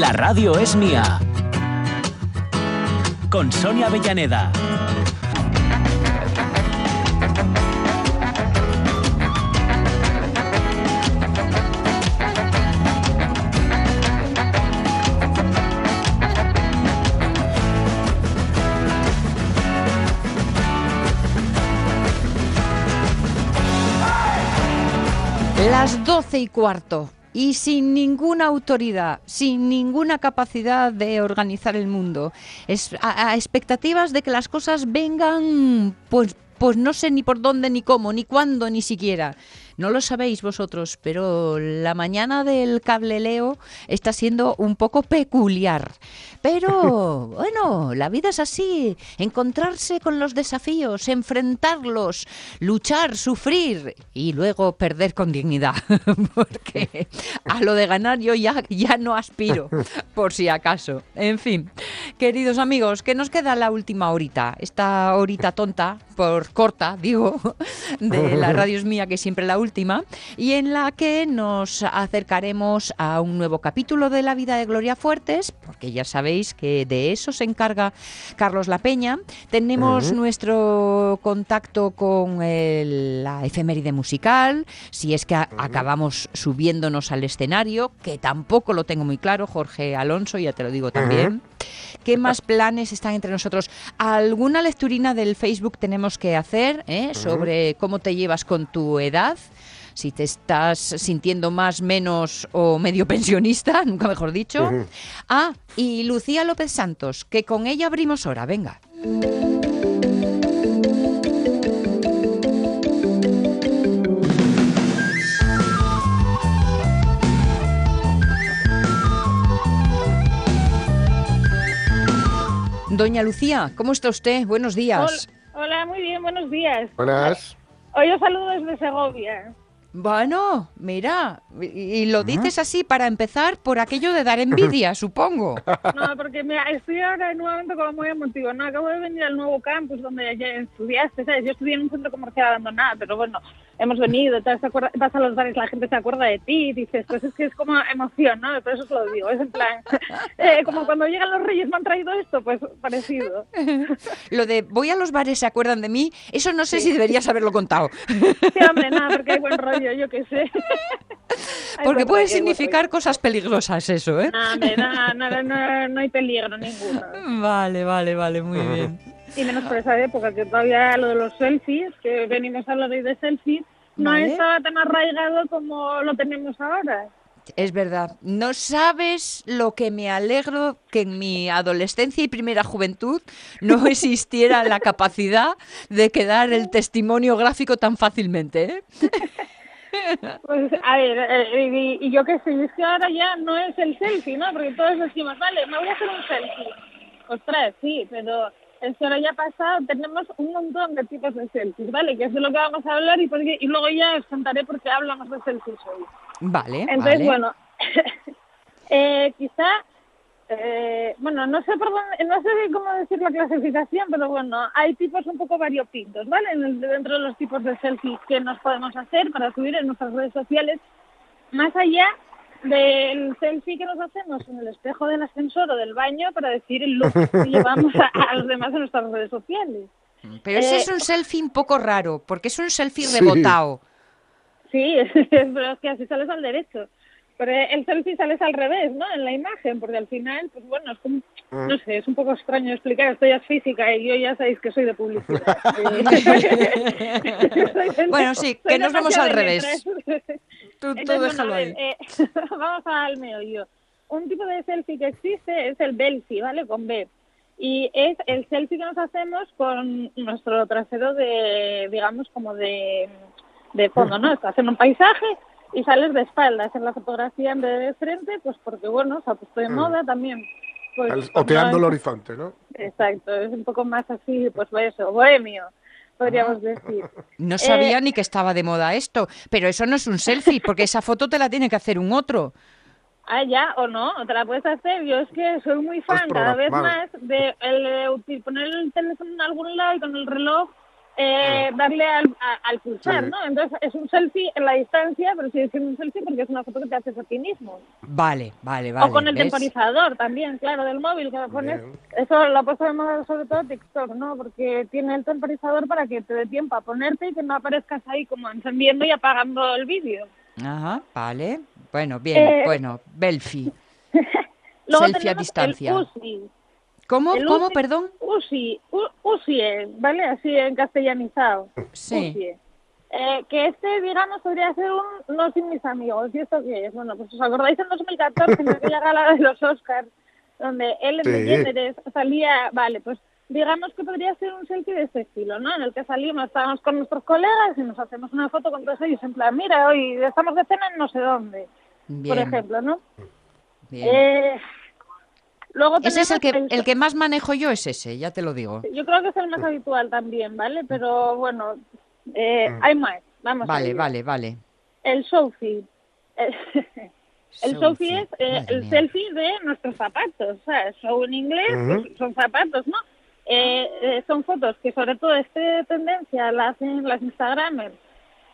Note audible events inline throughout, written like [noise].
La radio es mía. Con Sonia Avellaneda. Las doce y cuarto. Y sin ninguna autoridad, sin ninguna capacidad de organizar el mundo, es, a, a expectativas de que las cosas vengan, pues, pues no sé ni por dónde, ni cómo, ni cuándo, ni siquiera. No lo sabéis vosotros, pero la mañana del cableleo está siendo un poco peculiar. Pero [laughs] bueno, la vida es así, encontrarse con los desafíos, enfrentarlos, luchar, sufrir y luego perder con dignidad. [laughs] Porque a lo de ganar yo ya, ya no aspiro, [laughs] por si acaso. En fin, queridos amigos, que nos queda la última horita, esta horita tonta, por corta, digo, de la radio es mía, que siempre la última, y en la que nos acercaremos a un nuevo capítulo de la vida de Gloria Fuertes, porque ya sabéis que de eso se encarga Carlos La Peña. Tenemos nuestro contacto con el- la efeméride musical, si es que a- acabamos subiéndonos al escenario, que tampoco lo tengo muy claro, Jorge Alonso, ya te lo digo también. ¿Qué más planes están entre nosotros? ¿Alguna lecturina del Facebook tenemos que hacer eh, sobre cómo te llevas con tu edad? Si te estás sintiendo más, menos o medio pensionista, [laughs] nunca mejor dicho. Ah, y Lucía López Santos, que con ella abrimos hora, venga. Doña Lucía, ¿cómo está usted? Buenos días. Hola, hola, muy bien, buenos días. Buenas. Hoy os saludo desde Segovia. Bueno, mira, y, y lo dices así para empezar por aquello de dar envidia, [laughs] supongo. No, porque mira, estoy ahora en un momento como muy emotivo, ¿no? Acabo de venir al nuevo campus donde ya estudiaste, ¿sabes? Yo estudié en un centro comercial abandonado, pero bueno, hemos venido, vas a los bares, la gente se acuerda de ti, dices, pues es que es como emoción, ¿no? Por eso os lo digo, es en plan, [laughs] eh, como cuando llegan los reyes me han traído esto, pues parecido. [laughs] Lo de voy a los bares, se acuerdan de mí, eso no sé si deberías haberlo contado. Sí, hombre, nada, porque hay buen rollo, yo qué sé. [laughs] Porque puede significar cosas peligrosas eso, ¿eh? No, hombre, nada, nada, no, no hay peligro ninguno. Vale, vale, vale, muy bien. Y menos por esa época, que todavía lo de los selfies, que venimos a hablar hoy de selfies, no Vale. estaba tan arraigado como lo tenemos ahora. Es verdad. No sabes lo que me alegro que en mi adolescencia y primera juventud no [laughs] existiera la capacidad de quedar el testimonio gráfico tan fácilmente, ¿eh? [laughs] Pues, a ver, eh, y, y yo qué sé, es que ahora ya no es el selfie, ¿no? Porque todos decimos, vale, me voy a hacer un selfie. Ostras, sí, pero es que ahora ya pasado, tenemos un montón de tipos de selfies, ¿vale? Que es de lo que vamos a hablar y, porque, y luego ya os contaré por qué hablamos de selfies hoy. Vale, Entonces, vale. bueno, [laughs] eh, quizá, eh, bueno, no sé por dónde, no sé cómo decir la clasificación, pero bueno, hay tipos un poco variopintos, ¿vale? En el- dentro de los tipos de selfies que nos podemos hacer para subir en nuestras redes sociales, más allá del selfie que nos hacemos en el espejo del ascensor o del baño para decir el look que [laughs] llevamos a, a los demás en nuestras redes sociales. Pero ese eh, es un selfie un poco raro, porque es un selfie Sí. rebotado. Sí, [laughs] pero es que así sales al derecho. Pero el selfie sales al revés, ¿no? En la imagen, porque al final, pues bueno, es como, no sé, es un poco extraño explicar. Esto ya es física y yo ya sabéis que soy de publicidad. [laughs] [laughs] Bueno, sí, que nos vamos al revés. Tú, tú Entonces, déjalo ahí. eh, [laughs] vamos al meollo. Un tipo de selfie que existe es el belfie, ¿vale? Con B. Y es el selfie que nos hacemos con nuestro trasero de, digamos, como de, de fondo, ¿no? Estás en un paisaje y sales de espaldas en la fotografía en vez de de frente, pues porque, bueno, se ha puesto de Mm. moda también. Pues, Oteando el horizonte, ¿no? Exacto, es un poco más así, pues eso, bohemio, podríamos decir. No sabía Eh, ni que estaba de moda esto, pero eso no es un selfie, porque esa foto te la tiene que hacer un otro. Ah, ya, o no, te la puedes hacer. Yo es que soy muy fan cada vez más de el, de util- poner el teléfono en algún lado y con el reloj eh, darle al, a- al pulsar, Sí. ¿no? Entonces es un selfie en la distancia, pero sigue siendo un selfie porque es una foto que te haces a ti mismo. Vale, vale, vale. o con el ¿ves? temporizador también, claro, del móvil que me pones. Bien. Eso lo ha puesto de moda sobre todo TikTok, ¿no? Porque tiene el temporizador para que te dé tiempo a ponerte y que no aparezcas ahí como encendiendo y apagando el vídeo. Ajá, vale. Bueno, bien, Eh, bueno, Belfi. [laughs] Luego Selfie a distancia. El ¿Cómo? el ¿Cómo? UCI Perdón. UCI, U- UCIE, ¿vale? Así en castellanizado. Sí. Eh, que este, digamos, podría ser un no sin mis amigos. ¿Y esto qué es? Bueno, pues os acordáis en 2014, en aquella gala de los Oscars, donde Ellen Sí. DeGeneres salía, vale, pues digamos que podría ser un selfie de este estilo, ¿no? En el que salimos, estamos con nuestros colegas y nos hacemos una foto con todos ellos, en plan, mira, hoy estamos de cena en no sé dónde, Bien, por ejemplo, ¿no? bien. Eh, luego Ese es el que, el que más manejo yo, es ese, ya te lo digo. Yo creo que es el más habitual también, ¿vale? Pero bueno, eh, hay más. Vamos a Vale, ello. vale, vale. El selfie. El, [laughs] el selfie es eh, el mía. selfie de nuestros zapatos. O sea, show en inglés pues, son zapatos, ¿no? Eh, eh, son fotos que sobre todo esta tendencia la hacen las Instagramers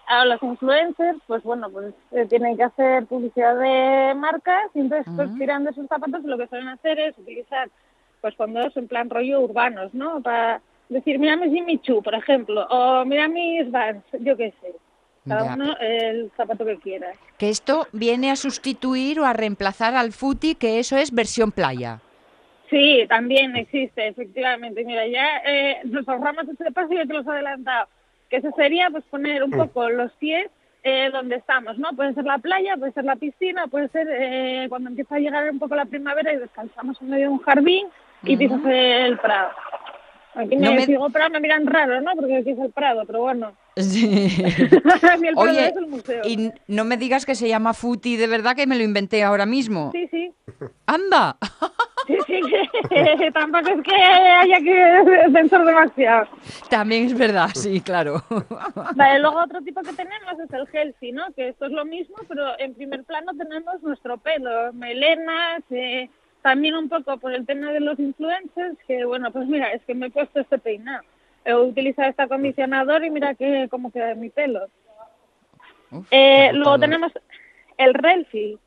a los influencers, pues bueno, pues eh, tienen que hacer publicidad de marcas y entonces pues Ujú. tiran de sus zapatos lo que suelen hacer es utilizar pues fondos en plan rollo urbanos, ¿no? Para decir, mira mis Jimmy Choo, por ejemplo, o mira mis Vans, yo qué sé. Cada Ya. uno el zapato que quiera. Que esto viene a sustituir o a reemplazar al footy, que eso es versión playa. Sí, también existe, efectivamente. Mira, ya eh, nos ahorramos ese paso y te los he adelantado. Que eso sería pues poner un poco los pies eh, donde estamos, ¿no? Puede ser la playa, puede ser la piscina, puede ser eh, cuando empieza a llegar un poco la primavera y descansamos en medio de un jardín y Ujú. pisas el prado. Aquí me, No me- digo prado, me miran raro, ¿no? Porque aquí es el prado, pero bueno. Sí. [laughs] Oye, es el museo. y no me digas que se llama footy de verdad, que me lo inventé ahora mismo. Sí, sí. ¡Anda! Sí, sí, que [laughs] tampoco es que haya que pensar demasiado. También es verdad, sí, claro. [laughs] Vale, luego otro tipo que tenemos es el healthy, ¿no? Que esto es lo mismo, pero en primer plano tenemos nuestro pelo, melenas, eh, también un poco por el tema de los influencers, que bueno, pues mira, es que me he puesto este peinado. He utilizado este acondicionador y mira que cómo queda mi pelo. Uf, Eh, luego tenemos el Relfi,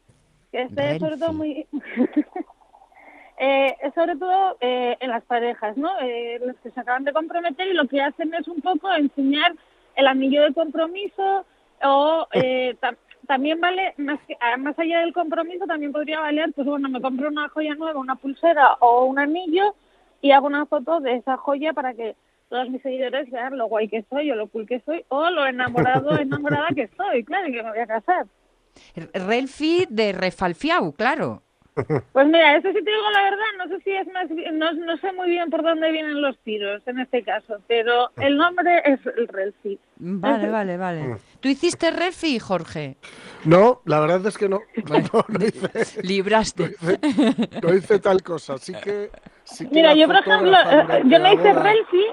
que este es sobre todo muy... [laughs] eh, es sobre todo eh, en las parejas, ¿no? Eh, los que se acaban de comprometer y lo que hacen es un poco enseñar el anillo de compromiso o eh, tam- también vale, más, que, ah, más allá del compromiso, también podría valer, pues bueno, me compro una joya nueva, una pulsera o un anillo y hago una foto de esa joya para que todos mis seguidores vean lo guay que soy o lo cool que soy o lo enamorado o [laughs] enamorada que estoy, claro, y que me voy a casar. Relfi de Refalfiau, claro. Pues mira, eso sí te digo la verdad, no sé si es más, no, no sé muy bien por dónde vienen los tiros en este caso, pero el nombre es el Relfi. Vale, vale, vale. ¿Tú hiciste Relfi, Jorge? No, la verdad es que no. [laughs] No, no hice, Libraste. no hice tal cosa. Así que. sí que Mira, yo por ejemplo, eh, yo no hice Relfi,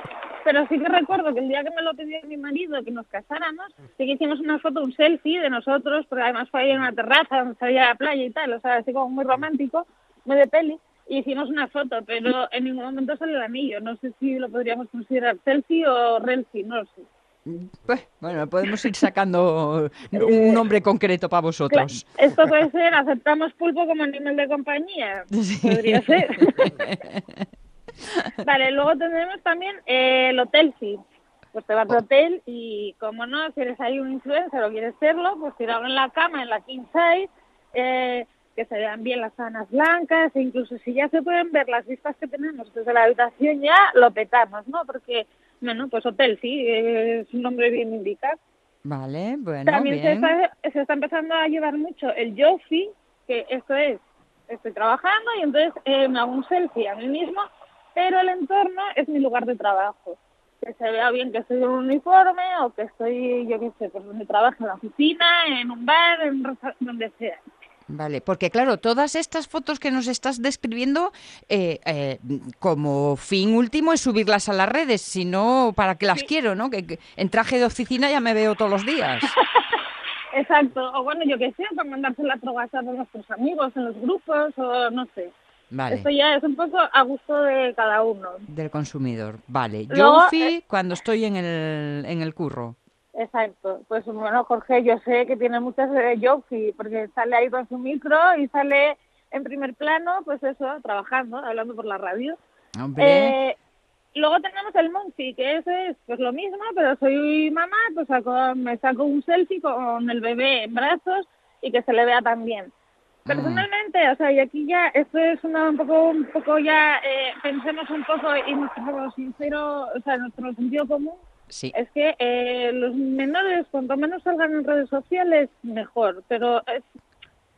pero sí que recuerdo que el día que me lo pidió mi marido que nos casáramos, sí que hicimos una foto, un selfie de nosotros, porque además fue ahí en una terraza donde se veía la playa y tal, o sea, así como muy romántico, muy de peli, y hicimos una foto, pero en ningún momento sale el anillo, no sé si lo podríamos considerar selfie o Relfi, no lo sé. Pues, bueno, podemos ir sacando [laughs] un nombre concreto para vosotros. Esto puede ser, aceptamos pulpo como animal de compañía. [laughs] Sí. Podría ser. [laughs] vale, luego tendremos también eh, el hotel sí. Pues te vas de hotel y, como no, si eres ahí un influencer o quieres serlo, pues tirarlo en la cama, en la king size, eh, que se vean bien las sábanas blancas, e incluso si ya se pueden ver las vistas que tenemos desde la habitación, ya lo petamos, ¿no? Porque, bueno, pues hotel sí, es un nombre bien indicado. Vale, bueno, También se está, se está empezando a llevar mucho el Yofi, que esto es, estoy trabajando y entonces eh, me hago un selfie a mí mismo, pero el entorno es mi lugar de trabajo. que se vea bien que estoy en un uniforme o que estoy, yo qué sé, pues donde trabajo en la oficina, en un bar, en donde sea. Vale, porque claro, todas estas fotos que nos estás describiendo, eh, eh, como fin último es subirlas a las redes, si no, ¿para qué las Sí. quiero, no? Que, que en traje de oficina ya me veo todos los días. [laughs] Exacto, o bueno, yo qué sé, para mandárselas por WhatsApp a nuestros amigos en los grupos o no sé. Vale, Esto ya es un poco a gusto de cada uno. del consumidor. Vale, Luego, eh, cuando estoy en el, en el curro. Exacto, pues bueno, Jorge, yo sé que tiene muchas de Yofi, porque sale ahí con su micro y sale en primer plano, pues eso, trabajando, hablando por la radio. Hombre, Eh, luego tenemos el Monchi, que eso es pues lo mismo, pero soy mamá, pues saco, me saco un selfie con el bebé en brazos y que se le vea también. Mm. Personalmente, o sea, y aquí ya, esto es una, un poco, un poco ya, eh, pensemos un poco y nuestro sincero, o sea, nuestro sentido común sí. es que eh, los menores, cuanto menos salgan en redes sociales, mejor. Pero es,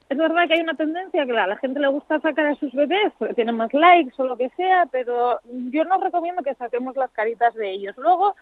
es verdad que hay una tendencia que a la gente le gusta sacar a sus bebés porque tienen más likes o lo que sea, pero yo no recomiendo que saquemos las caritas de ellos. Luego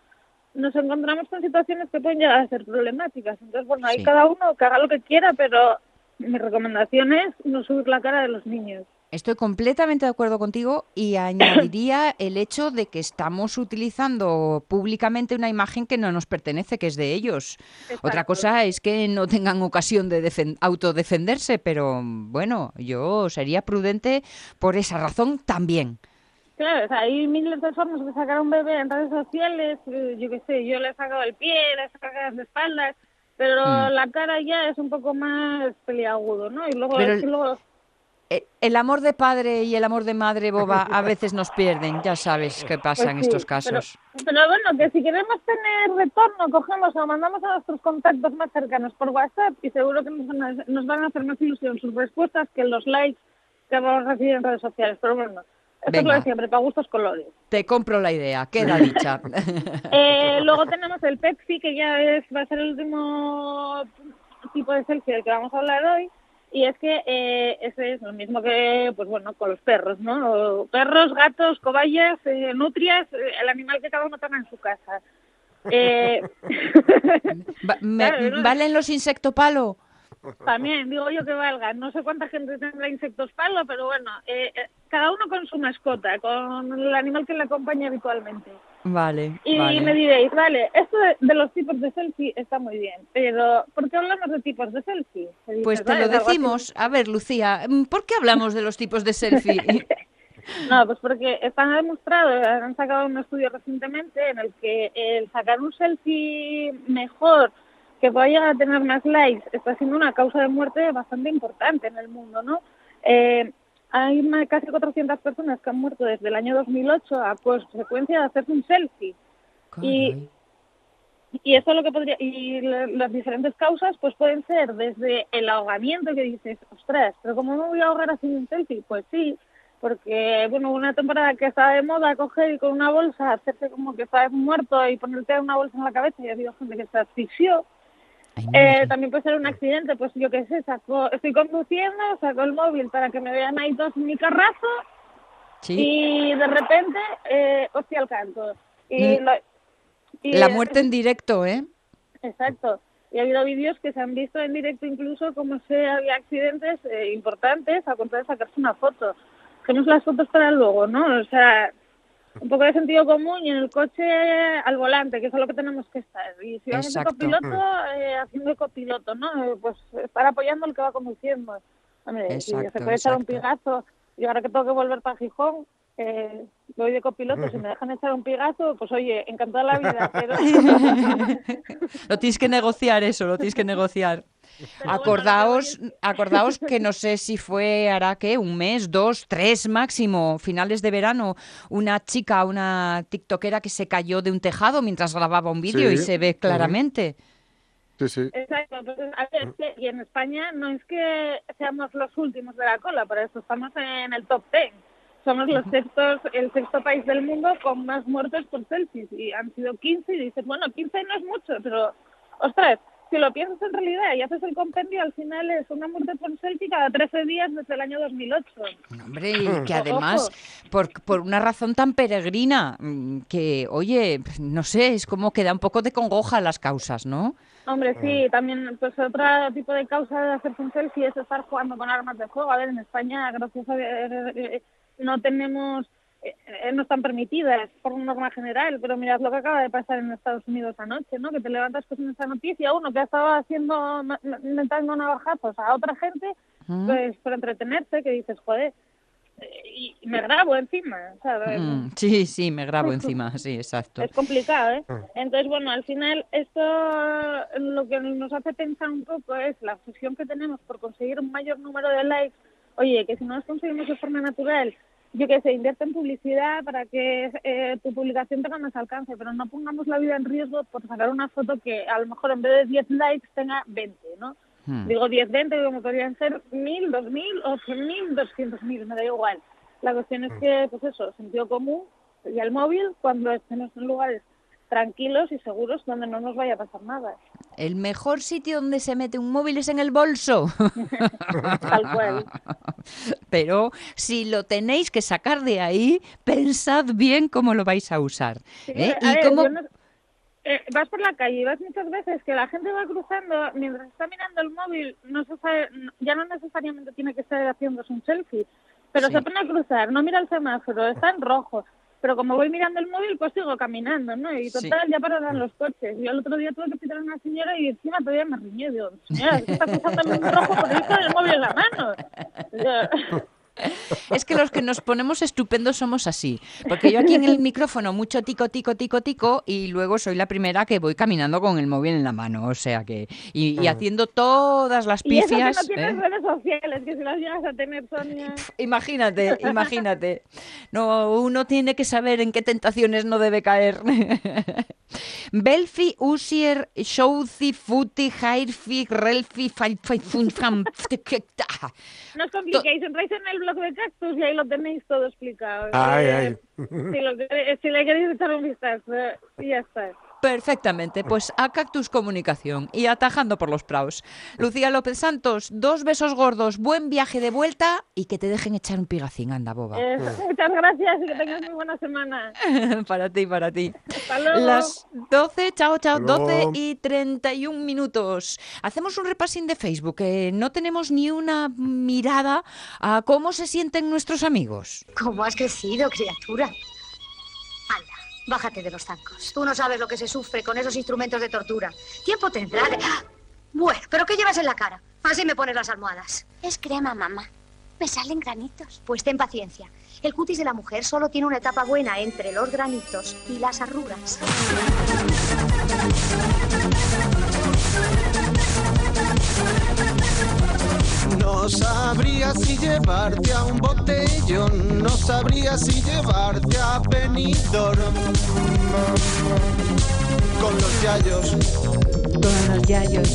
nos encontramos con situaciones que pueden llegar a ser problemáticas. Entonces, bueno, Sí. cada uno que haga lo que quiera, pero mi recomendación es no subir la cara de los niños. Estoy completamente de acuerdo contigo y [coughs] añadiría el hecho de que estamos utilizando públicamente una imagen que no nos pertenece, que es de ellos. Otra Exacto. cosa es que no tengan ocasión de defen- autodefenderse, pero bueno, yo sería prudente por esa razón también. Claro, o sea, hay miles de formas de sacar a un bebé en redes sociales, eh, yo qué sé, yo le he sacado el pie, le he sacado las espaldas, pero Mm. la cara ya es un poco más peliagudo, ¿no? Y luego, Pero es que el- luego Eh, El amor de padre y el amor de madre, Boba, a veces nos pierden. Ya sabes qué pasa pues en estos pero- casos. Pero, bueno, que si queremos tener retorno, cogemos o mandamos a nuestros contactos más cercanos por WhatsApp y seguro que nos van a, nos van a hacer más ilusión sus respuestas que los likes que vamos a recibir en redes sociales. Pero bueno, esto es lo Venga. de siempre, para gustos colores. Te compro la idea, queda dicha. [laughs] Eh, luego tenemos el Pepsi, que ya es, va a ser el último tipo de selfie del que vamos a hablar hoy. Y es que eh, ese es lo mismo que, pues bueno, con los perros, ¿no? Perros, gatos, cobayas, eh, nutrias, el animal que cada uno tenga en su casa. Eh. [laughs] [laughs] ¿Valen los insectopalo? También digo yo que valga. No sé cuánta gente tendrá insectos palo, pero bueno, eh, eh, cada uno con su mascota, con el animal que le acompaña habitualmente. Vale, Y vale. me diréis, vale, esto de, de los tipos de selfie está muy bien, pero ¿por qué hablamos de tipos de selfie? Dices, Pues te vale, lo decimos. A ver, Lucía, mm, ¿por qué hablamos de los tipos de selfie? [laughs] No, pues porque están demostrados, han sacado un estudio recientemente en el que el sacar un selfie mejor, que pueda llegar a tener más likes, está siendo una causa de muerte bastante importante en el mundo, ¿no? Eh, hay más- casi 400 personas que han muerto desde el año 2008 a consecuencia de hacerse un selfie. Y-. Y eso es lo que podría y la- las diferentes causas pues pueden ser desde el ahogamiento que dices, ostras, pero ¿cómo me voy a ahogar haciendo un selfie? Pues sí, porque bueno, una temporada que estaba de moda coger y con una bolsa hacerse como que estabas muerto y ponerte una bolsa en la cabeza y ha habido gente que se asfixió. Eh, también puede ser un accidente, pues yo qué sé, saco, estoy conduciendo, saco el móvil para que me vean ahí todos mi carrazo Sí. y de repente, eh, hostia al canto. Y Mm. lo- y La es- muerte en directo, ¿eh? Exacto. Y ha habido vídeos que se han visto en directo incluso como se había accidentes eh, importantes a contra de sacarse una foto. Tenemos las fotos para luego, ¿no? O sea, un poco de sentido común y en el coche al volante, que es a lo que tenemos que estar. Y si vamos de copiloto, eh, haciendo copiloto, ¿no? Eh, pues estar apoyando al que va conduciendo. Hombre, si se puede echar un pigazo y ahora que tengo que volver para Gijón, eh, voy de copiloto, si me [laughs] dejan echar un pigazo, pues oye, encantada la vida, pero... [laughs] Lo tienes que negociar eso, lo tienes que negociar. Acordaos, [laughs] acordaos que no sé si fue, hará que un mes, dos, tres máximo, finales de verano, una chica, una tiktokera que se cayó de un tejado mientras grababa un vídeo y se ve claramente. Sí, sí. Exacto, pues, a ver, es que- y en España no es que seamos los últimos de la cola, por eso estamos en el top 10. Somos los sextos, el sexto país del mundo con más muertes por selfies y han sido 15 y dices, bueno, 15 no es mucho, pero ostras, si lo piensas en realidad y haces el compendio, al final es una muerte por selfie cada 13 días desde el año 2008. Hombre, y [laughs] que además, por, por una razón tan peregrina, mm, que, oye, no sé, es como que da un poco de congoja las causas, ¿no? Hombre, sí, también, pues otro tipo de causa de hacerse un selfie es estar jugando con armas de fuego. A ver, en España, gracias a Dios, eh, no tenemos, eh, eh, no están permitidas por norma general, pero mirad lo que acaba de pasar en Estados Unidos anoche, ¿no? Que te levantas con esa noticia, uno que ha estado haciendo, metiendo navajazos a otra gente, Mm. pues por entretenerse, que dices, joder, eh, y y me grabo encima, ¿sabes? Mm, sí, sí, me grabo encima, sí, exacto. Es complicado, ¿eh? Entonces, bueno, al final esto lo que nos hace pensar un poco es la obsesión que tenemos por conseguir un mayor número de likes. Oye, que si no los conseguimos de forma natural, yo que sé, invierte en publicidad para que eh, tu publicación tenga más alcance, pero no pongamos la vida en riesgo por sacar una foto que a lo mejor en vez de 10 likes tenga 20, ¿no? Mm. Digo 10, 20, como podrían ser 1000, 2000 o 100.000, 200.000, me da igual. La cuestión es que, pues eso, sentido común y el móvil cuando estemos en lugares tranquilos y seguros donde no nos vaya a pasar nada. El mejor sitio donde se mete un móvil es en el bolso. [laughs] Tal cual. Pero si lo tenéis que sacar de ahí, pensad bien cómo lo vais a usar. Sí, ¿eh? a Y ver, cómo... no- eh, vas por la calle y vas muchas veces que la gente va cruzando mientras está mirando el móvil, no se sabe, ya no necesariamente tiene que estar haciéndose un selfie, pero Sí. se pone a cruzar, no mira el semáforo, está en rojo. Pero como voy mirando el móvil, pues sigo caminando, ¿no? Y Sí. total, ya pararán los coches. Yo el otro día tuve que pitar a una señora y encima todavía me riñó. Digo, señora, ¿qué está cruzando en rojo con el móvil en la mano? [laughs] Es que los que nos ponemos estupendos somos así. Porque yo aquí en el [laughs] micrófono mucho tico, tico, tico, tico y luego soy la primera que voy caminando con el móvil en la mano. O sea que... Y, y haciendo todas las Y eso que pifias... no tienes ¿eh? redes sociales, que si las llegas a tener, Sonia... Imagínate, imagínate. No, uno tiene que saber en qué tentaciones no debe caer. [laughs] Belfi, Usier, Shouzi, Futi, Hairfi, Relfi, [laughs] No os compliquéis, entráis en el blog de Cactus y ahí lo tenéis todo explicado. Ay, Eh, ay. Si, lo si le queréis echar un vistazo, y ya está. Perfectamente, pues a Cactus Comunicación y atajando por los praos. Lucía López Santos, dos besos gordos, buen viaje de vuelta y que te dejen echar un pigacín, anda boba. Eh, muchas gracias y que tengas muy buena semana. [laughs] para ti, para ti. Hasta luego. Las 12, chao, chao, Hasta 12 luego. y 31 minutos. Hacemos un repasín de Facebook, que no tenemos ni una mirada a cómo se sienten nuestros amigos. ¿Cómo has crecido, criatura? Bájate de los zancos. Tú no sabes lo que se sufre con esos instrumentos de tortura. Tiempo tendrá de... ¡Ah! Bueno, ¿pero qué llevas en la cara? Así me pones las almohadas. Es crema, mamá. Me salen granitos. Pues ten paciencia. El cutis de la mujer solo tiene una etapa buena entre los granitos y las arrugas. No sabría si llevarte a un botellón, no sabría si llevarte a Benidorm. Con los yayos, Con los yayos.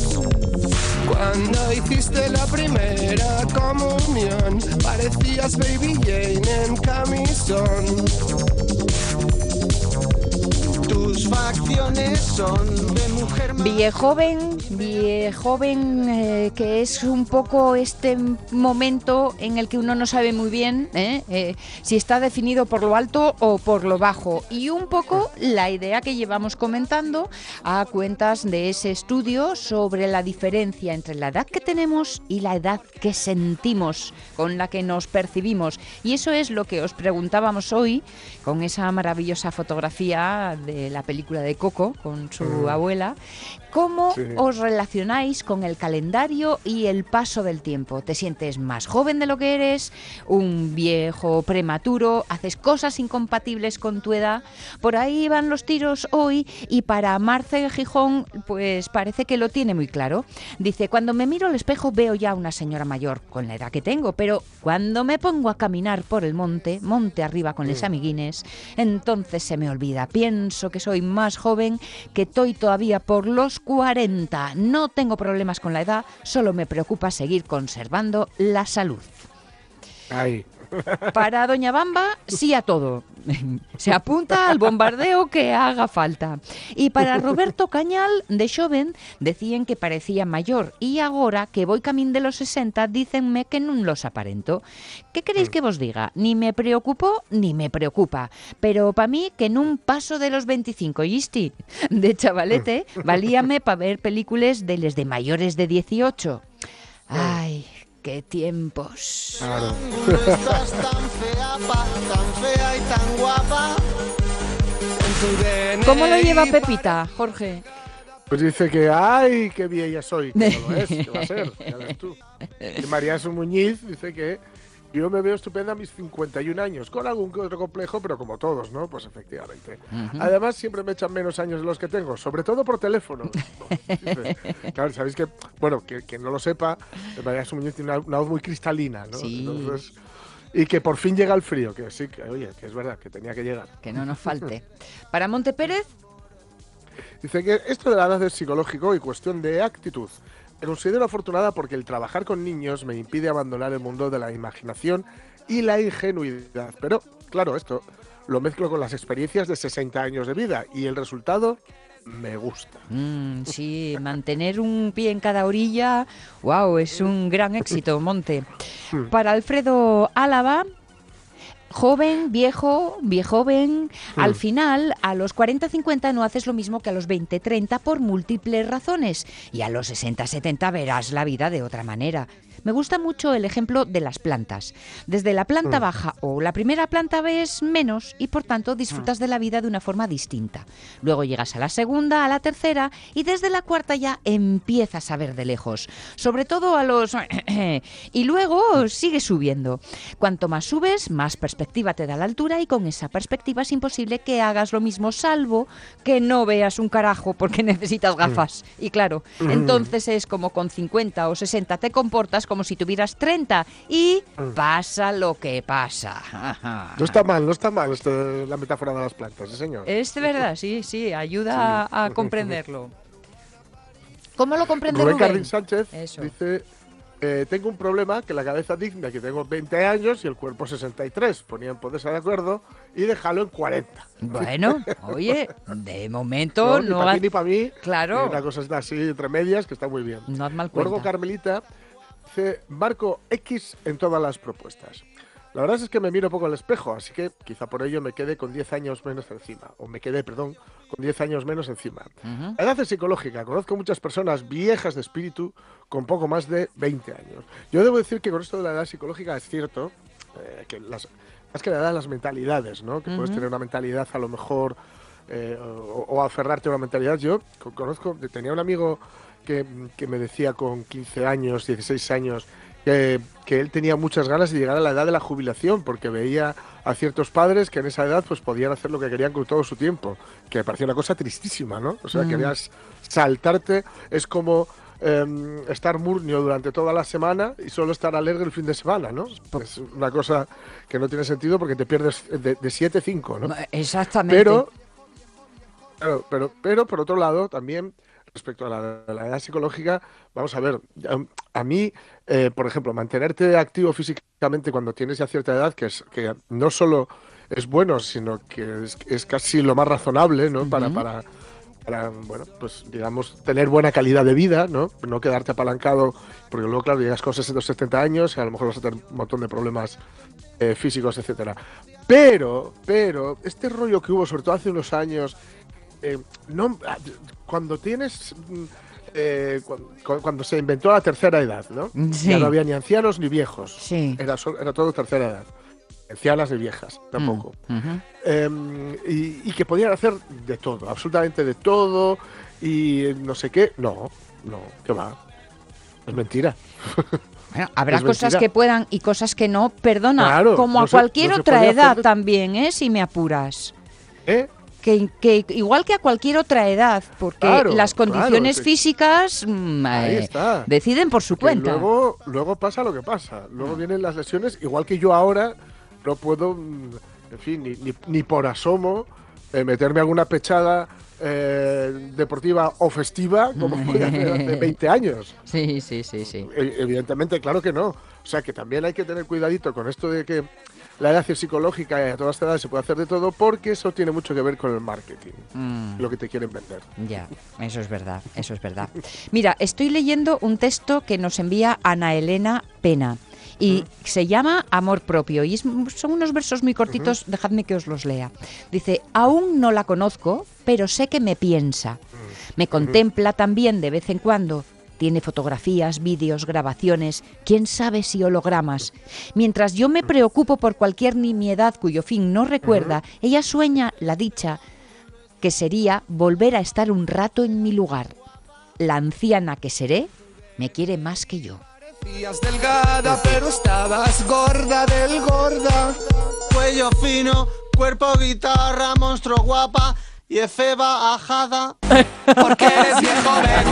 cuando hiciste la primera comunión, parecías Baby Jane en camisón. Tus facciones son de mujer Viejoven, viejoven, eh, que es un poco este momento en el que uno no sabe muy bien ¿eh? Eh, si está definido por lo alto o por lo bajo. Y un poco la idea que llevamos comentando a cuentas de ese estudio sobre la diferencia entre la edad que tenemos y la edad que sentimos, con la que nos percibimos. Y eso es lo que os preguntábamos hoy con esa maravillosa fotografía de la película de Coco con su abuela. ¿Cómo Sí. os relacionáis con el calendario y el paso del tiempo? ¿Te sientes más joven de lo que eres? ¿Un viejo prematuro? ¿Haces cosas incompatibles con tu edad? Por ahí van los tiros hoy y para Marce Gijón pues parece que lo tiene muy claro. Dice, cuando me miro al espejo veo ya una señora mayor con la edad que tengo, pero cuando me pongo a caminar por el monte, monte arriba con los amiguines, entonces se me olvida. Pienso que soy más joven, que estoy todavía por los 40. No tengo problemas con la edad, solo me preocupa seguir conservando la salud. Ay. Para Doña Bamba, sí a todo. [laughs] Se apunta al bombardeo que haga falta. Y para Roberto Cañal, de joven, decían que parecía mayor y ahora que voy camino de los 60, dicenme que no los aparento. ¿Qué queréis que vos diga? Ni me preocupó ni me preocupa. Pero para mí que en un paso de los 25, ¿yisti? De chavalete, [laughs] valíame para ver películas de les de mayores de 18. Ay, qué tiempos. Claro. Estás tan fea, tan fea y tan guapa. ¿Cómo lo lleva Pepita, Jorge? Pues dice que, ay, qué vieja soy. [laughs] Que no lo es, ¿qué va a ser? Ya ves tú. Y María Su Muñiz dice que yo me veo estupenda a mis 51 años, con algún que otro complejo, pero como todos, ¿no? Pues efectivamente. Además, siempre me echan menos años de los que tengo, sobre todo por teléfono. [laughs] Claro, sabéis que, bueno, que, que no lo sepa, María Su Muñiz tiene una, una voz muy cristalina, ¿no? Sí. Entonces, y que por fin llega el frío, que sí, que oye, que es verdad, que tenía que llegar. Que no nos falte. Para Monte Pérez, Dice que esto de la edad es psicológico y cuestión de actitud. Me considero afortunada porque el trabajar con niños me impide abandonar el mundo de la imaginación y la ingenuidad. Pero, claro, esto lo mezclo con las experiencias de 60 años de vida y el resultado me gusta. mm, sí, mantener un pie en cada orilla, wow, es un gran éxito, Monte. Para Alfredo Álava, joven, viejo, viejoven, al final, a los 40-50 no haces lo mismo que a los 20-30 por múltiples razones. Y a los 60-70 verás la vida de otra manera. Me gusta mucho el ejemplo de las plantas. Desde la planta baja o la primera planta ves menos y por tanto disfrutas de la vida de una forma distinta. Luego llegas a la segunda, a la tercera y desde la cuarta ya empiezas a ver de lejos. Sobre todo a los... [clears throat] y luego sigues subiendo. Cuanto más subes, más perspectiva te da la altura y con esa perspectiva es imposible que hagas lo mismo salvo que no veas un carajo porque [laughs] necesitas gafas. Y claro, entonces es como con 50 o 60 te comportas como si tuvieras 30 y pasa lo que pasa. No está mal, no está mal esto, la metáfora de las plantas, ¿sí, señor. Es de verdad, sí, sí, ayuda a, a comprenderlo. [laughs] ¿Cómo lo comprende Rubén Rubén? Carlin Sánchez Eso. dice, eh, tengo un problema que la cabeza digna que tengo 20 años y el cuerpo 63. Ponían ponerse de acuerdo y dejarlo en 40. Bueno, [laughs] oye, de momento ni no, para ha- ti ni para mí. Claro. Una cosa está así entre medias que está muy bien. no haz mal cuenta. Carmelita dice, marco X en todas las propuestas. La verdad es que me miro poco al espejo, así que quizá por ello me quede con 10 años menos encima. O me quedé, perdón, con 10 años menos encima. Ujú. La edad es psicológica. Conozco muchas personas viejas de espíritu con poco más de 20 años. Yo debo decir que con esto de la edad psicológica es cierto eh, que las, más que la edad, las mentalidades, ¿no? Que puedes Ujú. tener una mentalidad a lo mejor eh, o, o aferrarte a una mentalidad. Yo co- conozco, tenía un amigo que, que me decía con 15 años, 16 años, que, que él tenía muchas ganas de llegar a la edad de la jubilación porque veía a ciertos padres que en esa edad pues podían hacer lo que querían con todo su tiempo, que me parecía una cosa tristísima, ¿no? O sea, Mm. querías saltarte, es como em, estar murnio durante toda la semana y solo estar alegre el fin de semana, ¿no? Es una cosa que no tiene sentido porque te pierdes de 7 5, ¿no? Exactamente. Pero, claro, pero, pero por otro lado, también respecto a la, a la edad psicológica, vamos a ver, a, a mí, eh, por ejemplo, mantenerte activo físicamente cuando tienes ya cierta edad, que es que no solo es bueno, sino que es, es casi lo más razonable, ¿no? Para, para, para, bueno, pues digamos, tener buena calidad de vida, ¿no? No quedarte apalancado, porque luego, claro, llegas con 60 o 70 años y a lo mejor vas a tener un montón de problemas eh, físicos, etcétera. Pero, pero, este rollo que hubo, sobre todo hace unos años, eh, no, cuando tienes. mm, eh, cu- cuando, se inventó la tercera edad, ¿no? Sí. Ya no había ni ancianos ni viejos. Sí. Era, todo tercera edad. Ancianas ni viejas, tampoco. Mm. Em, y, y que podían hacer de todo, absolutamente de todo, y no sé qué. No, no, ¿qué va? Es mentira. [laughs] Bueno, habrá Es cosas mentira. que puedan y cosas que no. Perdona, Claro, como no a se- cualquier no otra edad hacer- también, ¿eh? Si me apuras. ¿Eh? Que, que igual que a cualquier otra edad, porque Claro, las condiciones físicas mm, eh, deciden por su cuenta. Luego, luego pasa lo que pasa. Luego vienen las lesiones, igual que yo ahora no puedo, mm, en fin, ni, ni, ni por asomo eh, meterme alguna pechada eh, deportiva o festiva como podía hacer hace [laughs] 20 años. Sí, sí, sí, sí. E- Evidentemente, claro que no. O sea que también hay que tener cuidadito con esto de que la edad es psicológica y a todas las edades se puede hacer de todo porque eso tiene mucho que ver con el marketing, Mm. lo que te quieren vender. Ya, eso es verdad, eso es verdad. Mira, estoy leyendo un texto que nos envía Ana Elena Pena y se llama Amor propio y es- son unos versos muy cortitos, dejadme que os los lea. Dice, aún no la conozco, pero sé que me piensa. Me contempla también de vez en cuando. Tiene fotografías, vídeos, grabaciones, quién sabe si hologramas. Mientras yo me preocupo por cualquier nimiedad cuyo fin no recuerda, ella sueña la dicha que sería volver a estar un rato en mi lugar. La anciana que seré me quiere más que yo. Parecías delgada, pero estabas gorda del gorda. Cuello fino, cuerpo guitarra, monstruo guapa y efeba ajada. Porque eres bien joven.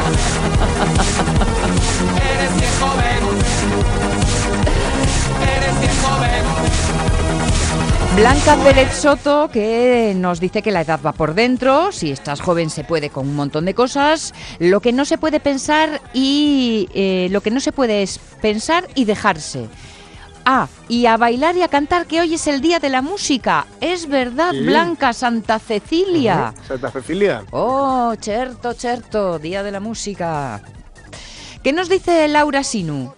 Eres bien joven. Eres bien joven. Blanca Pérez Soto que nos dice que la edad va por dentro, si estás joven se puede con un montón de cosas, lo que no se puede pensar y eh, lo que no se puede es pensar y dejarse. Ah, y a bailar y a cantar que hoy es el día de la música. Es verdad, Sí. Blanca Santa Cecilia. Santa Cecilia. Oh, certo, certo, día de la música. ¿Qué nos dice Laura Sinu?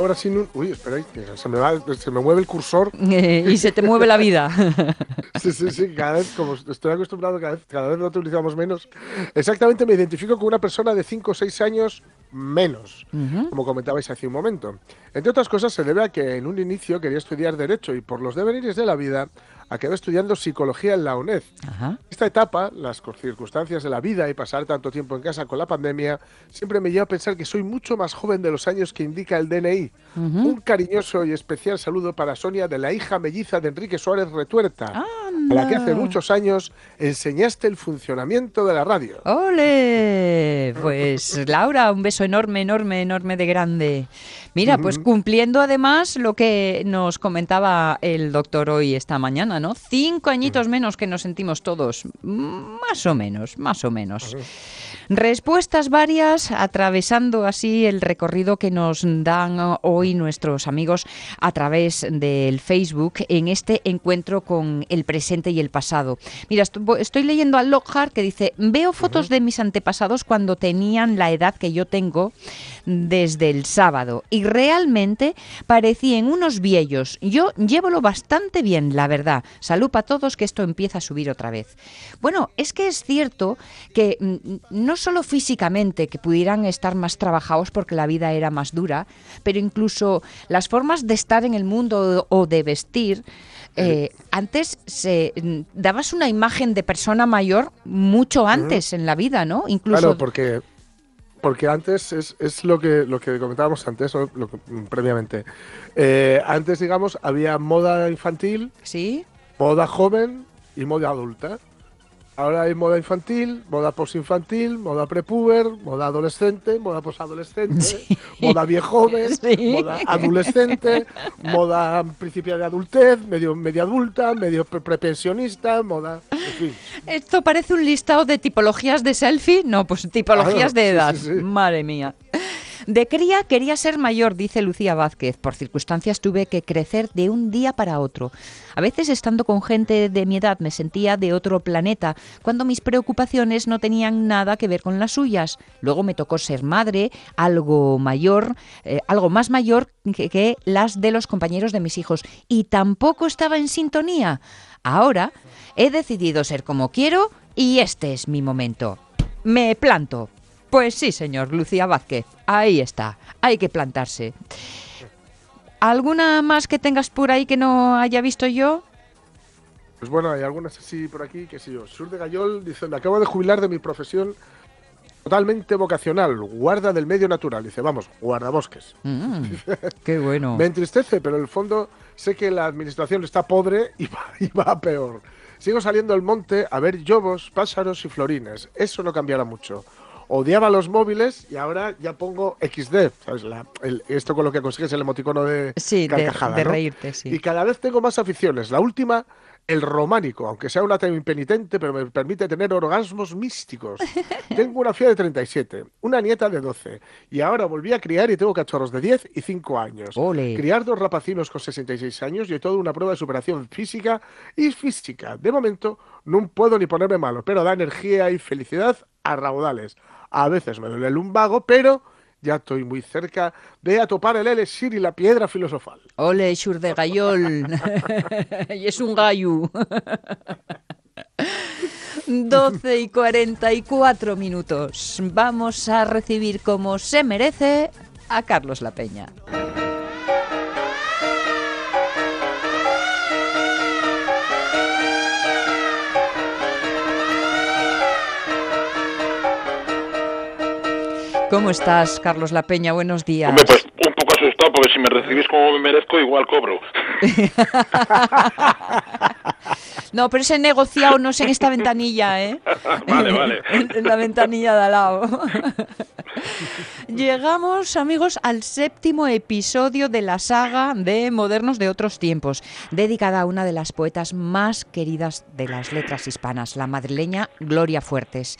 Ahora sí, no- uy, espera, se me, va, se me mueve el cursor. [laughs] y se te mueve la vida. [laughs] Sí, sí, sí, cada vez, como estoy acostumbrado, cada vez, cada vez lo utilizamos menos. Exactamente, me identifico con una persona de 5 o 6 años menos, como comentabais hace un momento. Entre otras cosas, se debe a que en un inicio quería estudiar Derecho y por los devenires de la vida acabé estudiando Psicología en la UNED. Ajá. Esta etapa, las circunstancias de la vida y pasar tanto tiempo en casa con la pandemia, siempre me lleva a pensar que soy mucho más joven de los años que indica el DNI. Un cariñoso y especial saludo para Sonia, de la hija melliza de Enrique Suárez Retuerta, a la que hace muchos años enseñaste el funcionamiento de la radio. ¡Ole! Pues Laura, un beso enorme, enorme, enorme de grande. Mira, pues cumpliendo además lo que nos comentaba el doctor hoy esta mañana, ¿no? Cinco añitos menos que nos sentimos todos. Más o menos, más o menos. Respuestas varias, atravesando así el recorrido que nos dan hoy nuestros amigos a través del Facebook en este encuentro con el presente y el pasado. Mira, estoy leyendo a Lockhart que dice, veo fotos de mis antepasados cuando tenían la edad que yo tengo desde el sábado y realmente parecían unos viejos. Yo llévolo bastante bien, la verdad. Salud para todos que esto empieza a subir otra vez. Bueno, es que es cierto que mm, no solo físicamente que pudieran estar más trabajados porque la vida era más dura, pero incluso las formas de estar en el mundo o de vestir. eh, antes se dabas una imagen de persona mayor mucho antes en la vida, ¿no? Incluso Claro, porque, porque antes es, es lo, que, lo que comentábamos antes. Lo que- mm, previamente. Eh, antes, digamos, había moda infantil, sí, moda joven y moda adulta. Ahora hay moda infantil, moda posinfantil, moda prepuber, moda adolescente, moda posadolescente, moda viejoven, Sí. moda adolescente, moda principio de adultez, medio media adulta, medio pre- prepensionista, moda, en fin. Esto parece un listado de tipologías de selfie. No, pues tipologías Claro, de sí, edad. sí, sí. Madre mía. De cría quería ser mayor, dice Lucía Vázquez. Por circunstancias tuve que crecer de un día para otro. A veces estando con gente de mi edad me sentía de otro planeta, cuando mis preocupaciones no tenían nada que ver con las suyas. Luego me tocó ser madre, algo mayor, eh, algo más mayor que, que las de los compañeros de mis hijos, y tampoco estaba en sintonía. Ahora he decidido ser como quiero y este es mi momento. Me planto. Pues sí, señor Lucía Vázquez. Ahí está. Hay que plantarse. ¿Alguna más que tengas por ahí que no haya visto yo? Pues bueno, hay algunas así por aquí, que sí, Sur de Gallol dice, me acabo de jubilar de mi profesión totalmente vocacional, guarda del medio natural. Dice, vamos, guardabosques. Mm, [laughs] qué bueno. Me entristece, pero en el fondo sé que la administración está podre y va, [laughs] y va a peor. Sigo saliendo al monte a ver lobos, pájaros y florines. Eso no cambiará mucho. Odiaba los móviles y ahora ya pongo XD. ¿sabes? La- el- esto con lo que consigues el emoticono de Sí, de- carcajada, de ¿no? reírte, sí. Y cada vez tengo más aficiones. La última el románico, aunque sea una impenitente, pero me permite tener orgasmos místicos. [laughs] tengo una fía de 37, una nieta de 12, y ahora volví a criar y tengo cachorros de 10 y 5 años. Ole. Criar dos rapacinos con 66 años y toda una prueba de superación física y física. De momento, no puedo ni ponerme malo, pero da energía y felicidad a raudales. A veces me duele el lumbago, pero ya estoy muy cerca de atopar el elixir y la piedra filosofal. Ole, xur de gallol. [laughs] y es un gallo. 12 y 44 minutos. Vamos a recibir como se merece a Carlos La Peña. ¿Cómo estás, Carlos La Peña? Buenos días. Hombre, pues un poco asustado porque si me recibís como me merezco, igual cobro. [laughs] No, pero ese negociado no es en esta ventanilla, ¿eh? [laughs] Vale, vale. En, [laughs] en la ventanilla de al lado. Llegamos, amigos, al séptimo episodio de la saga de Modernos de otros tiempos, dedicada a una de las poetas más queridas de las letras hispanas, la madrileña Gloria Fuertes.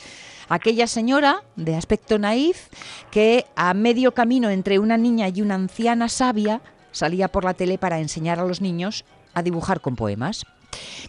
Aquella señora de aspecto naif que a medio camino entre una niña y una anciana sabia salía por la tele para enseñar a los niños a dibujar con poemas.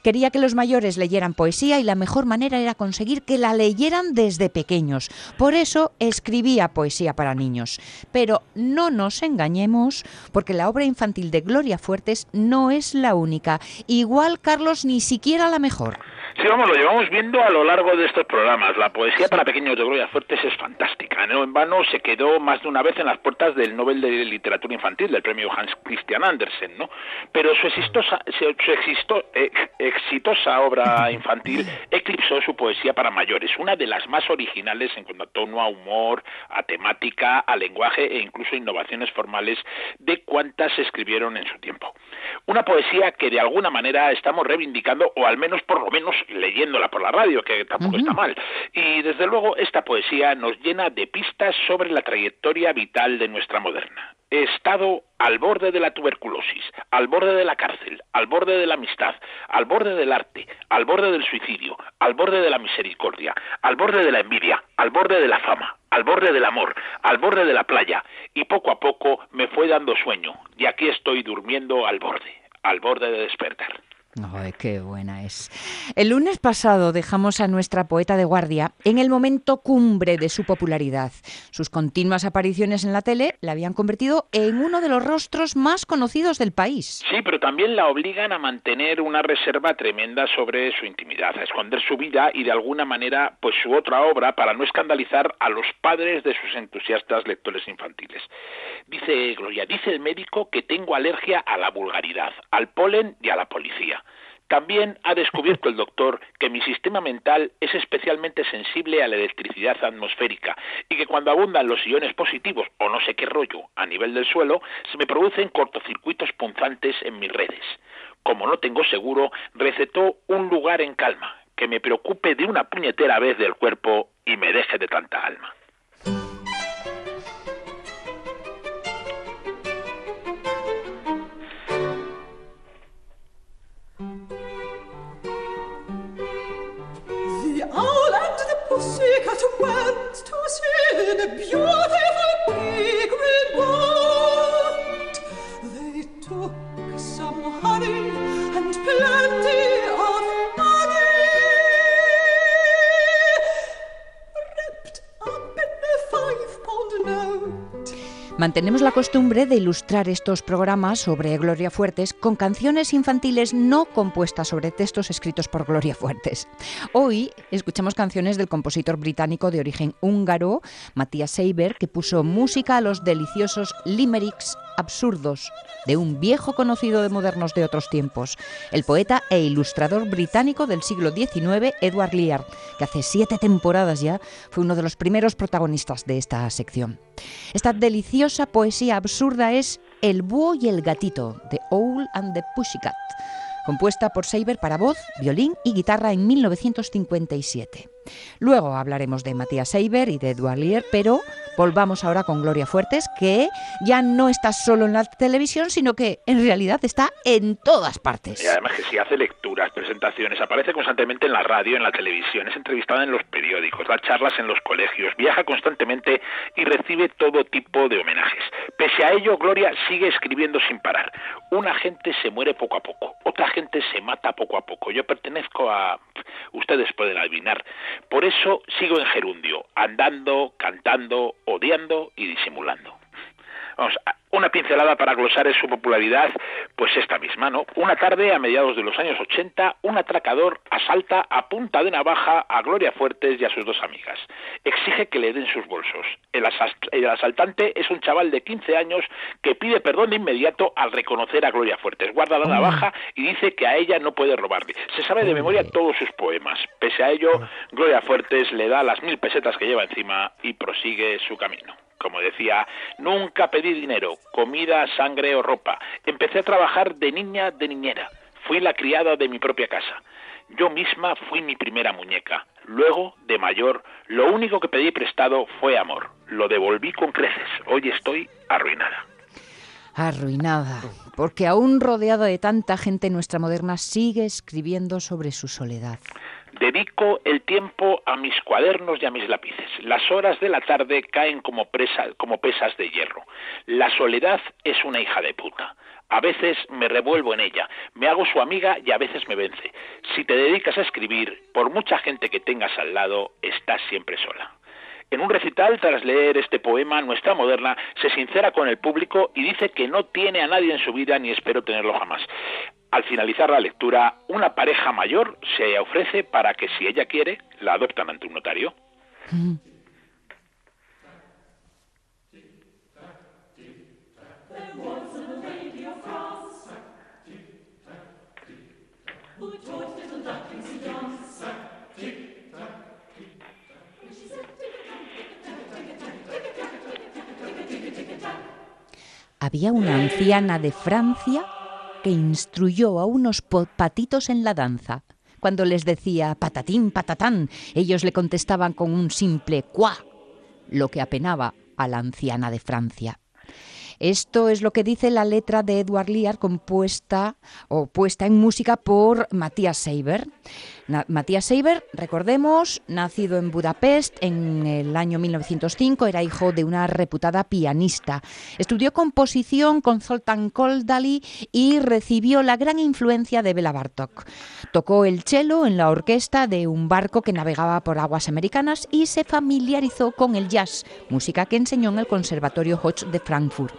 Quería que los mayores leyeran poesía y la mejor manera era conseguir que la leyeran desde pequeños. Por eso escribía poesía para niños. Pero no nos engañemos, porque la obra infantil de Gloria Fuertes no es la única. Igual, Carlos, ni siquiera la mejor. Sí, vamos, lo llevamos viendo a lo largo de estos programas. La poesía para pequeños de Gloria Fuertes es fantástica. No en vano se quedó más de una vez en las puertas del Nobel de Literatura Infantil, del premio Hans Christian Andersen, ¿no? Pero su, exitosa, su existo- eh, exitosa obra infantil eclipsó su poesía para mayores, una de las más originales en cuanto a tono, a humor, a temática, a lenguaje e incluso innovaciones formales de cuantas se escribieron en su tiempo. Una poesía que de alguna manera estamos reivindicando, o al menos por lo menos leyéndola por la radio, que tampoco está mal. Y desde luego esta poesía nos llena de pistas sobre la trayectoria vital de nuestra moderna. He estado al borde de la tuberculosis, al borde de la cárcel, al borde de la amistad, al borde del arte, al borde del suicidio, al borde de la misericordia, al borde de la envidia, al borde de la fama, al borde del amor, al borde de la playa, y poco a poco me fue dando sueño, y aquí estoy durmiendo al borde, al borde de despertar. Ay, qué buena es. El lunes pasado dejamos a nuestra poeta de guardia en el momento cumbre de su popularidad. Sus continuas apariciones en la tele la habían convertido en uno de los rostros más conocidos del país. Sí, pero también la obligan a mantener una reserva tremenda sobre su intimidad, a esconder su vida y de alguna manera pues su otra obra para no escandalizar a los padres de sus entusiastas lectores infantiles. Dice Gloria, dice el médico que tengo alergia a la vulgaridad, al polen y a la policía. También ha descubierto el doctor que mi sistema mental es especialmente sensible a la electricidad atmosférica y que cuando abundan los iones positivos o no sé qué rollo a nivel del suelo, se me producen cortocircuitos punzantes en mis redes. Como no tengo seguro, recetó un lugar en calma, que me preocupe de una puñetera vez del cuerpo y me deje de tanta alma. Went to see the beautiful Mantenemos la costumbre de ilustrar estos programas sobre Gloria Fuertes con canciones infantiles no compuestas sobre textos escritos por Gloria Fuertes. Hoy escuchamos canciones del compositor británico de origen húngaro, Matías Seiber, que puso música a los deliciosos limericks absurdos de un viejo conocido de modernos de otros tiempos, el poeta e ilustrador británico del siglo XIX, Edward Lear, que hace siete temporadas ya fue uno de los primeros protagonistas de esta sección. Esta deliciosa poesía absurda es El búho y el gatito, de Owl and the Pussycat, compuesta por Seiber para voz, violín y guitarra en 1957. Luego hablaremos de Matías Seiber y de Lear, pero Volvamos ahora con Gloria Fuertes, que ya no está solo en la televisión, sino que en realidad está en todas partes. Y además que si hace lecturas, presentaciones, aparece constantemente en la radio, en la televisión, es entrevistada en los periódicos, da charlas en los colegios, viaja constantemente y recibe todo tipo de homenajes. Pese a ello, Gloria sigue escribiendo sin parar. Una gente se muere poco a poco, otra gente se mata poco a poco. Yo pertenezco a... Ustedes pueden adivinar. Por eso sigo en gerundio, andando, cantando, odiando y disimulando. Vamos, una pincelada para glosar en su popularidad, pues esta misma, ¿no? Una tarde a mediados de los años 80, un atracador asalta a punta de navaja a Gloria Fuertes y a sus dos amigas. Exige que le den sus bolsos. El, el asaltante es un chaval de 15 años que pide perdón de inmediato al reconocer a Gloria Fuertes. Guarda la navaja y dice que a ella no puede robarle. Se sabe de memoria todos sus poemas. Pese a ello, Gloria Fuertes le da las mil pesetas que lleva encima y prosigue su camino. Como decía, nunca pedí dinero, comida, sangre o ropa. Empecé a trabajar de niña, de niñera. Fui la criada de mi propia casa. Yo misma fui mi primera muñeca. Luego, de mayor, lo único que pedí prestado fue amor. Lo devolví con creces. Hoy estoy arruinada. Arruinada, porque aún rodeada de tanta gente nuestra moderna sigue escribiendo sobre su soledad. Dedico el tiempo a mis cuadernos y a mis lápices. Las horas de la tarde caen como, presa, como pesas de hierro. La soledad es una hija de puta. A veces me revuelvo en ella, me hago su amiga y a veces me vence. Si te dedicas a escribir, por mucha gente que tengas al lado, estás siempre sola. En un recital, tras leer este poema, nuestra moderna se sincera con el público y dice que no tiene a nadie en su vida ni espero tenerlo jamás. Al finalizar la lectura, una pareja mayor se ofrece para que, si ella quiere, la adoptan ante un notario. Había una anciana de Francia que instruyó a unos patitos en la danza. Cuando les decía patatín, patatán, ellos le contestaban con un simple cuá, lo que apenaba a la anciana de Francia. Esto es lo que dice la letra de Edward Lear compuesta o puesta en música por Matías Seiber. Matías Seiber, recordemos, nacido en Budapest en el año 1905, era hijo de una reputada pianista. Estudió composición con Zoltán Koldali y recibió la gran influencia de Bela Bartok. Tocó el cello en la orquesta de un barco que navegaba por aguas americanas y se familiarizó con el jazz, música que enseñó en el Conservatorio Hoch de Frankfurt.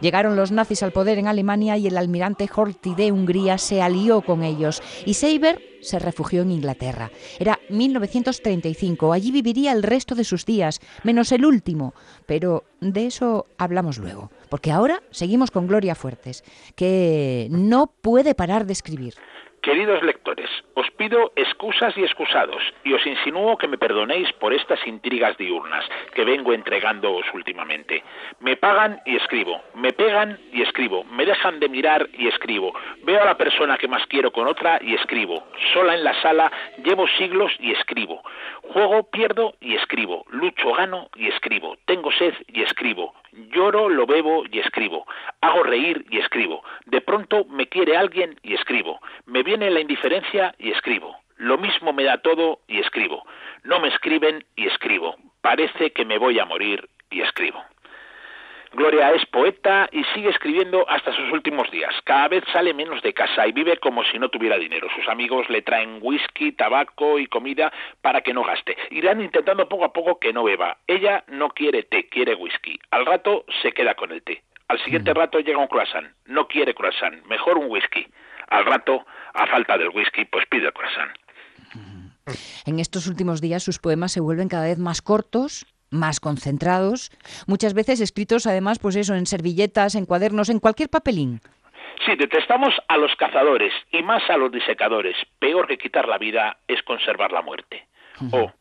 Llegaron los nazis al poder en Alemania y el almirante Horthy de Hungría se alió con ellos y Seiber se refugió en Inglaterra. Era 1935, allí viviría el resto de sus días, menos el último, pero de eso hablamos luego, porque ahora seguimos con Gloria Fuertes, que no puede parar de escribir. Queridos lectores, os pido excusas y excusados, y os insinúo que me perdonéis por estas intrigas diurnas que vengo entregándoos últimamente. Me pagan y escribo, me pegan y escribo, me dejan de mirar y escribo, veo a la persona que más quiero con otra y escribo, sola en la sala llevo siglos y escribo, juego, pierdo y escribo, lucho, gano y escribo, tengo sed y escribo, lloro, lo bebo y escribo, hago reír y escribo, de pronto me quiere alguien y escribo, me viene la indiferencia y escribo. Lo mismo me da todo y escribo. No me escriben y escribo. Parece que me voy a morir y escribo. Gloria es poeta y sigue escribiendo hasta sus últimos días. Cada vez sale menos de casa y vive como si no tuviera dinero. Sus amigos le traen whisky, tabaco y comida para que no gaste. Irán intentando poco a poco que no beba. Ella no quiere té, quiere whisky. Al rato se queda con el té. Al siguiente rato llega un croissant. No quiere croissant, mejor un whisky. Al rato, a falta del whisky, pues pide el croissant. En estos últimos días sus poemas se vuelven cada vez más cortos, más concentrados, muchas veces escritos además, pues eso, en servilletas, en cuadernos, en cualquier papelín. Sí, detestamos a los cazadores y más a los disecadores. Peor que quitar la vida es conservar la muerte. O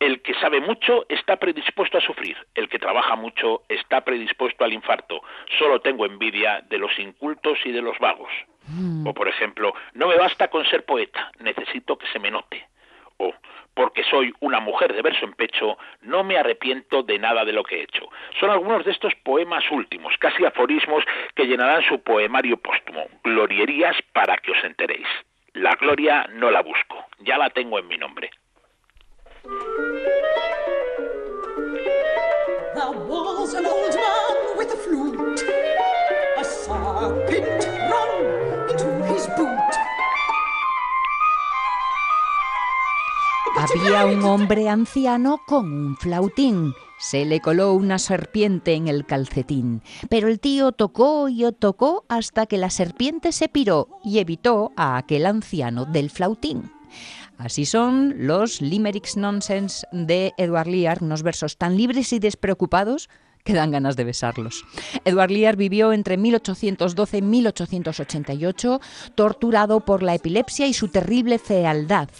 el que sabe mucho está predispuesto a sufrir, el que trabaja mucho está predispuesto al infarto. Solo tengo envidia de los incultos y de los vagos. O por ejemplo, no me basta con ser poeta, necesito que se me note. O porque soy una mujer de verso en pecho, no me arrepiento de nada de lo que he hecho. Son algunos de estos poemas últimos, casi aforismos que llenarán su poemario póstumo, glorierías para que os enteréis. La gloria no la busco, ya la tengo en mi nombre. Había un hombre anciano con un flautín. Se le coló una serpiente en el calcetín. Pero el tío tocó y tocó hasta que la serpiente se piró y evitó a aquel anciano del flautín. Así son los limericks nonsense de Edward Lear, unos versos tan libres y despreocupados que dan ganas de besarlos. Edward Lear vivió entre 1812 y 1888, torturado por la epilepsia y su terrible fealdad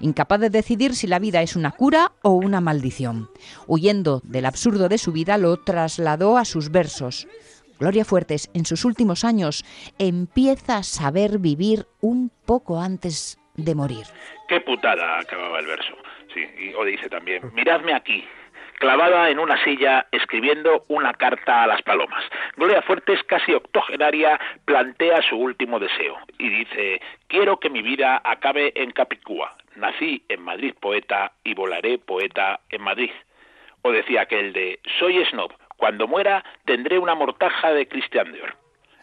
incapaz de decidir si la vida es una cura o una maldición. Huyendo del absurdo de su vida, lo trasladó a sus versos. Gloria Fuertes, en sus últimos años, empieza a saber vivir un poco antes de morir. Qué putada acababa el verso. Sí, y, o dice también, miradme aquí, clavada en una silla escribiendo una carta a las palomas. Gloria Fuertes, casi octogenaria, plantea su último deseo y dice, quiero que mi vida acabe en Capicúa. Nací en Madrid poeta y volaré poeta en Madrid. O decía aquel de, soy snob, cuando muera tendré una mortaja de Christian Dior.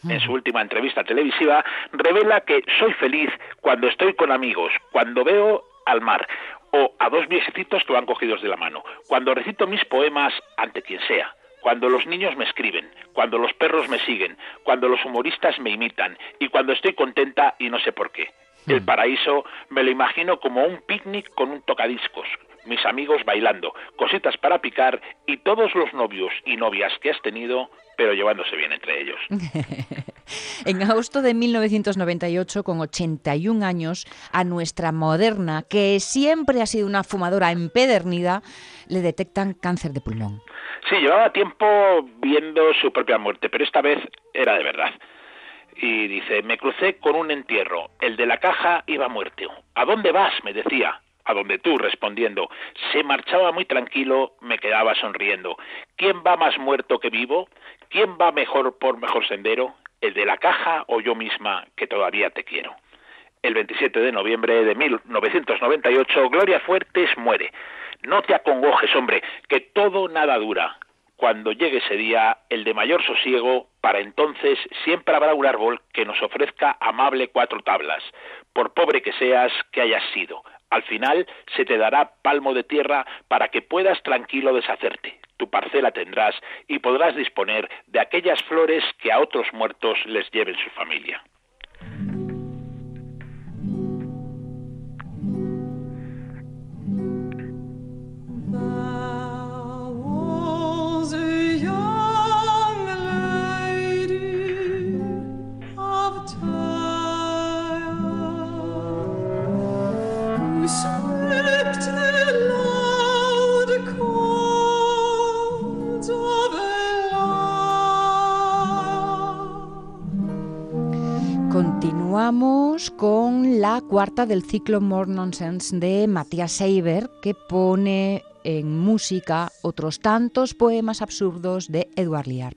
En su última entrevista televisiva revela que soy feliz cuando estoy con amigos, cuando veo al mar o a dos viejecitos que van cogidos de la mano, cuando recito mis poemas ante quien sea, cuando los niños me escriben, cuando los perros me siguen, cuando los humoristas me imitan y cuando estoy contenta y no sé por qué. El paraíso me lo imagino como un picnic con un tocadiscos, mis amigos bailando, cositas para picar y todos los novios y novias que has tenido, pero llevándose bien entre ellos. [laughs] En agosto de 1998, con 81 años, a nuestra moderna, que siempre ha sido una fumadora empedernida, le detectan cáncer de pulmón. Sí, llevaba tiempo viendo su propia muerte, pero esta vez era de verdad. Y dice, me crucé con un entierro, el de la caja iba muerto. ¿A dónde vas? me decía. A donde tú, respondiendo. Se marchaba muy tranquilo, me quedaba sonriendo. ¿Quién va más muerto que vivo? ¿Quién va mejor por mejor sendero? ¿El de la caja o yo misma que todavía te quiero? El 27 de noviembre de 1998, Gloria Fuertes muere. No te acongojes, hombre, que todo nada dura. Cuando llegue ese día, el de mayor sosiego, para entonces siempre habrá un árbol que nos ofrezca amable cuatro tablas, por pobre que seas, que hayas sido. Al final se te dará palmo de tierra para que puedas tranquilo deshacerte. Tu parcela tendrás y podrás disponer de aquellas flores que a otros muertos les lleven su familia. Continuamos con la cuarta del ciclo More Nonsense de Matías Seiber, que pone en música otros tantos poemas absurdos de Edward Lear.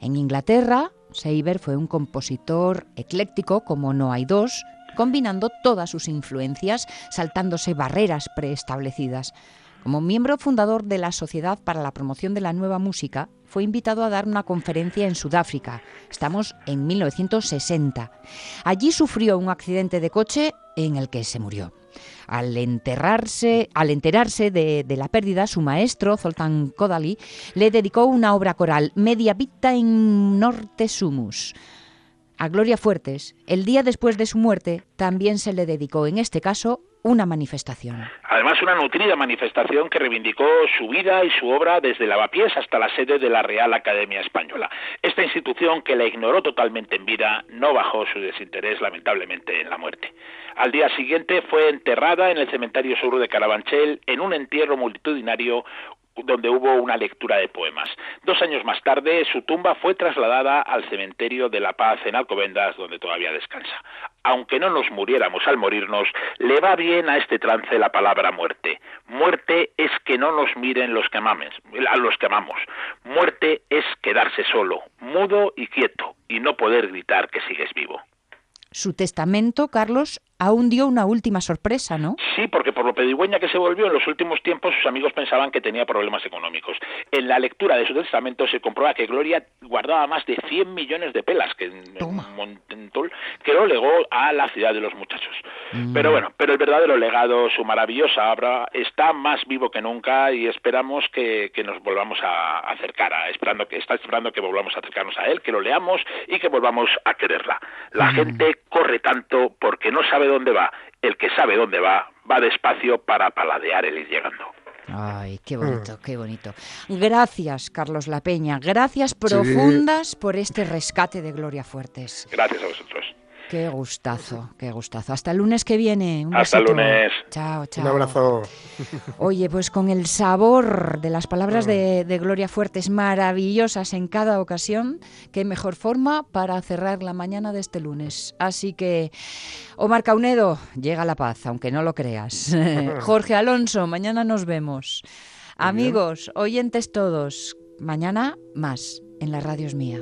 En Inglaterra, Seiber fue un compositor ecléctico como no hay dos, combinando todas sus influencias, saltándose barreras preestablecidas. Como miembro fundador de la Sociedad para la Promoción de la Nueva Música, fue invitado a dar una conferencia en Sudáfrica. Estamos en 1960. Allí sufrió un accidente de coche en el que se murió. Al enterrarse, al enterarse de, de la pérdida, su maestro, Zoltán Kodali, le dedicó una obra coral, Media Vita in Norte Sumus. A Gloria Fuertes, el día después de su muerte, también se le dedicó, en este caso, una manifestación. Además, una nutrida manifestación que reivindicó su vida y su obra desde Lavapiés hasta la sede de la Real Academia Española. Esta institución, que la ignoró totalmente en vida, no bajó su desinterés lamentablemente en la muerte. Al día siguiente fue enterrada en el cementerio sur de Carabanchel en un entierro multitudinario donde hubo una lectura de poemas. Dos años más tarde, su tumba fue trasladada al cementerio de La Paz en Alcobendas, donde todavía descansa. Aunque no nos muriéramos al morirnos, le va bien a este trance la palabra muerte. Muerte es que no nos miren los que mames, a los que amamos. Muerte es quedarse solo, mudo y quieto, y no poder gritar que sigues vivo. Su testamento, Carlos, aún dio una última sorpresa, ¿no? Sí, porque por lo pedigüeña que se volvió en los últimos tiempos, sus amigos pensaban que tenía problemas económicos. En la lectura de su testamento se comprueba que Gloria guardaba más de 100 millones de pelas que, Montentol, que lo legó a la ciudad de los muchachos. Mm. Pero bueno, pero el verdadero legado, su maravillosa obra, está más vivo que nunca y esperamos que, que nos volvamos a acercar, a, esperando que está esperando que volvamos a acercarnos a él, que lo leamos y que volvamos a quererla. La Mm. gente corre tanto porque no sabe dónde va. El que sabe dónde va, va despacio para paladear el ir llegando. Ay, qué bonito, qué bonito. Gracias, Carlos La Peña. Gracias profundas por este rescate de Gloria Fuertes. Gracias a vosotros. Qué gustazo, qué gustazo. Hasta el lunes que viene. Un Hasta el lunes. Chao, chao. Un abrazo. Oye, pues con el sabor de las palabras de, de Gloria Fuertes maravillosas en cada ocasión, qué mejor forma para cerrar la mañana de este lunes. Así que, Omar Caunedo, llega la paz, aunque no lo creas. [laughs] Jorge Alonso, mañana nos vemos. Amigos, oyentes todos, mañana más en la radio es mía.